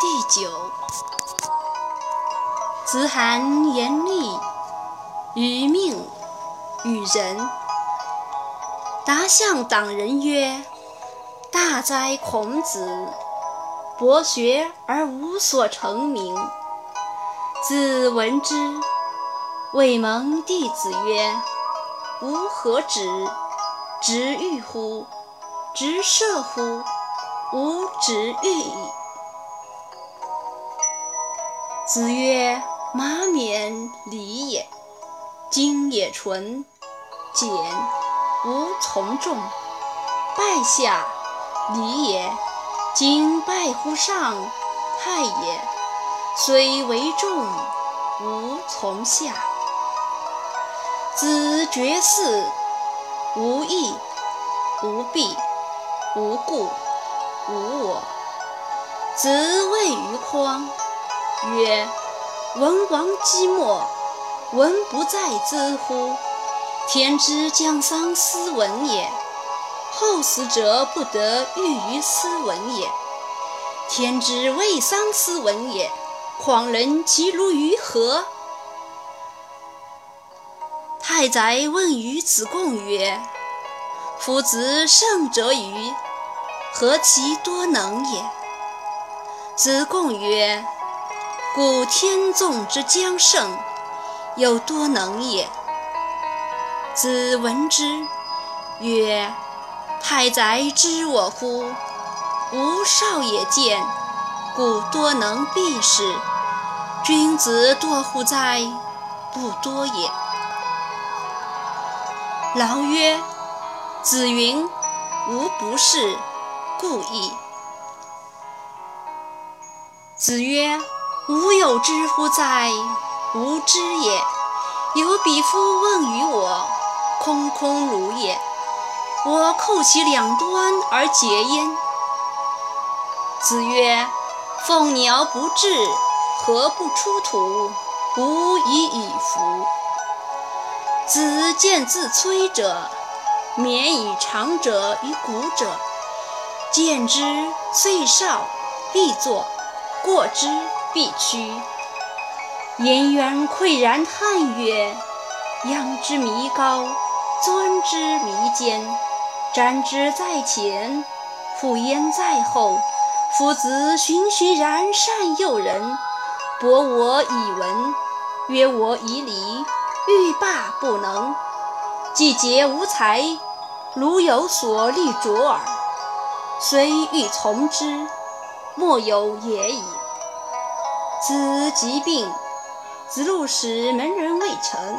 第九。子罕言厉于命与人。答向党人曰：“大哉孔子，博学而无所成名。”子闻之，谓蒙弟子曰：“吾何止？直欲乎？直射乎？吾直欲矣。”子曰：“马冕礼也，今也纯，简无从众。拜下礼也，今拜乎上，太也。虽为众，无从下。子绝嗣，无义，无弊，无故，无我。子谓于匡。”曰：文王姬莫，文不在兹乎？天之将丧斯文也，后死者不得欲于斯文也。天之未丧斯文也，况人其如于何？太宰问于子贡曰：“夫子胜者与？何其多能也？”子贡曰：故天纵之将胜，有多能也。子闻之曰：“太宰知我乎？吾少也见，故多能必是。君子多乎哉？不多也。”劳曰：“子云：‘吾不是，故意。’”子曰。吾有知乎哉？吾知也。有彼夫问于我，空空如也。我叩其两端而结焉。子曰：凤鸟不至，何不出土？吾以以服。子见自摧者，免以长者于古者。见之虽少，必作；过之。必趋。颜渊喟然叹曰：“仰之弥高，尊之弥坚，瞻之在前，俯焉在后。夫子循循然善诱人，博我以文，约我以礼，欲罢不能。既竭无才，如有所虑卓尔。虽欲从之，莫有也已。”子疾病，子路使门人未成，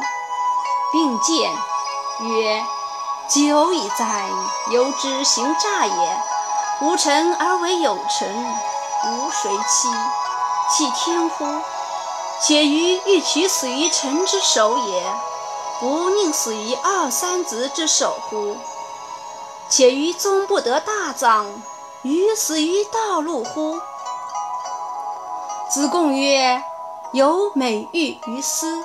并见曰：“久矣哉！由之行诈也。无臣而为有臣，吾谁欺？弃天乎？且于欲取死于臣之手也，不宁死于二三子之手乎？且于终不得大葬，于死于道路乎？”子贡曰：“有美玉于斯，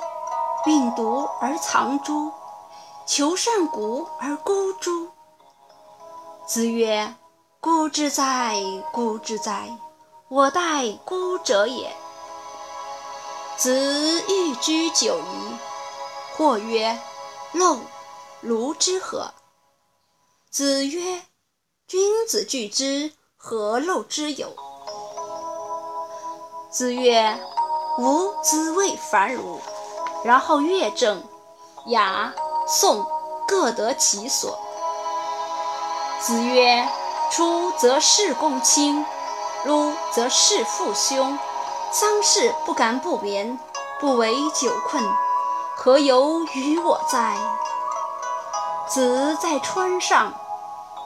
病毒而藏诸？求善古而孤诸？”子曰：“孤之哉，孤之哉！我待孤者也。”子欲居九夷，或曰：“陋，如之何？”子曰：“君子惧之，何陋之有？”子曰：“吾兹谓反汝。”然后乐正、雅、颂各得其所。子曰：“出则事公卿，入则事父兄。丧事不敢不眠，不为酒困，何由于我哉？”子在川上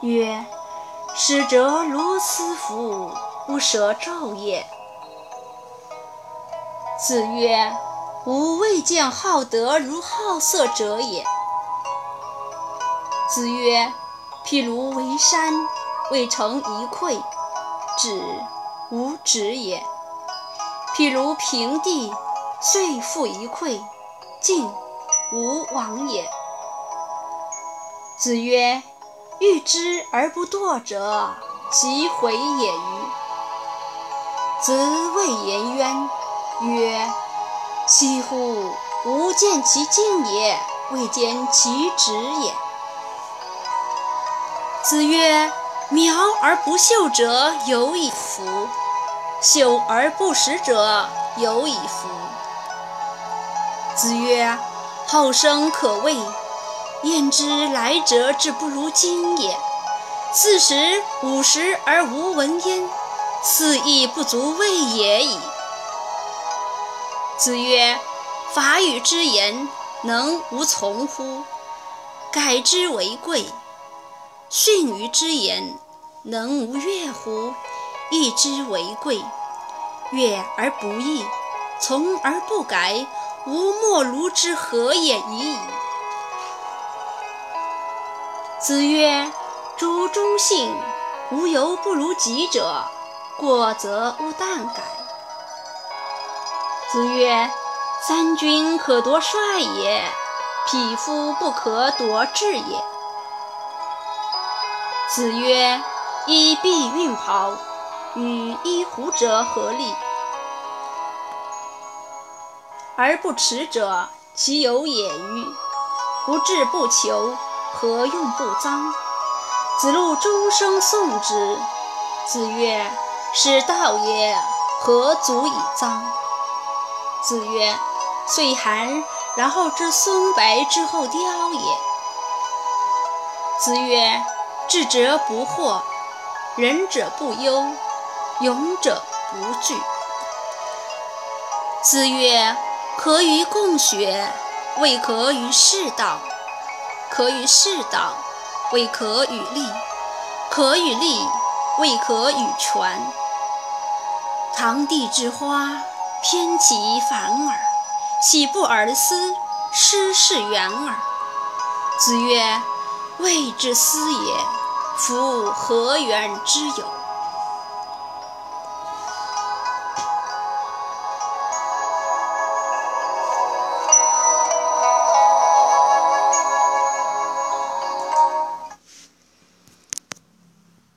曰：“使者如斯夫，不舍昼夜。”子曰：“吾未见好德如好色者也。”子曰：“譬如为山，未成一篑，止无止也；譬如平地，遂复一篑，进无往也。”子曰：“欲知而不惰者，其回也与？”子谓颜渊曰：“惜乎！吾见其进也，未见其止也。”子曰：“苗而不秀者有矣夫！秀而不实者有矣夫！”子曰：“后生可畏，焉知来者之不如今也？四十五十而无闻焉，斯亦不足畏也已。”子曰：“法语之言，能无从乎？改之为贵。”训诒之言，能无悦乎？义之为贵。悦而不义，从而不改，吾莫如之何也已矣。子曰：“主忠信，无由不如己者，过则勿惮改。”子曰：“三军可夺帅也，匹夫不可夺志也。”子曰：“衣敝运袍，与衣狐者何利？而不耻者，其有也与？不志不求，何用不臧？”子路终生诵之。子曰：“是道也，何足以臧？”子曰：“岁寒，然后知松柏之后凋也。”子曰。智者不惑，仁者不忧，勇者不惧。子曰：“可与共学，未可与士道；可与士道，未可与立；可与立，未可与权。堂棣之花，偏其反耳，岂不而思？失是远耳。”子曰。未之思也，夫何远之有？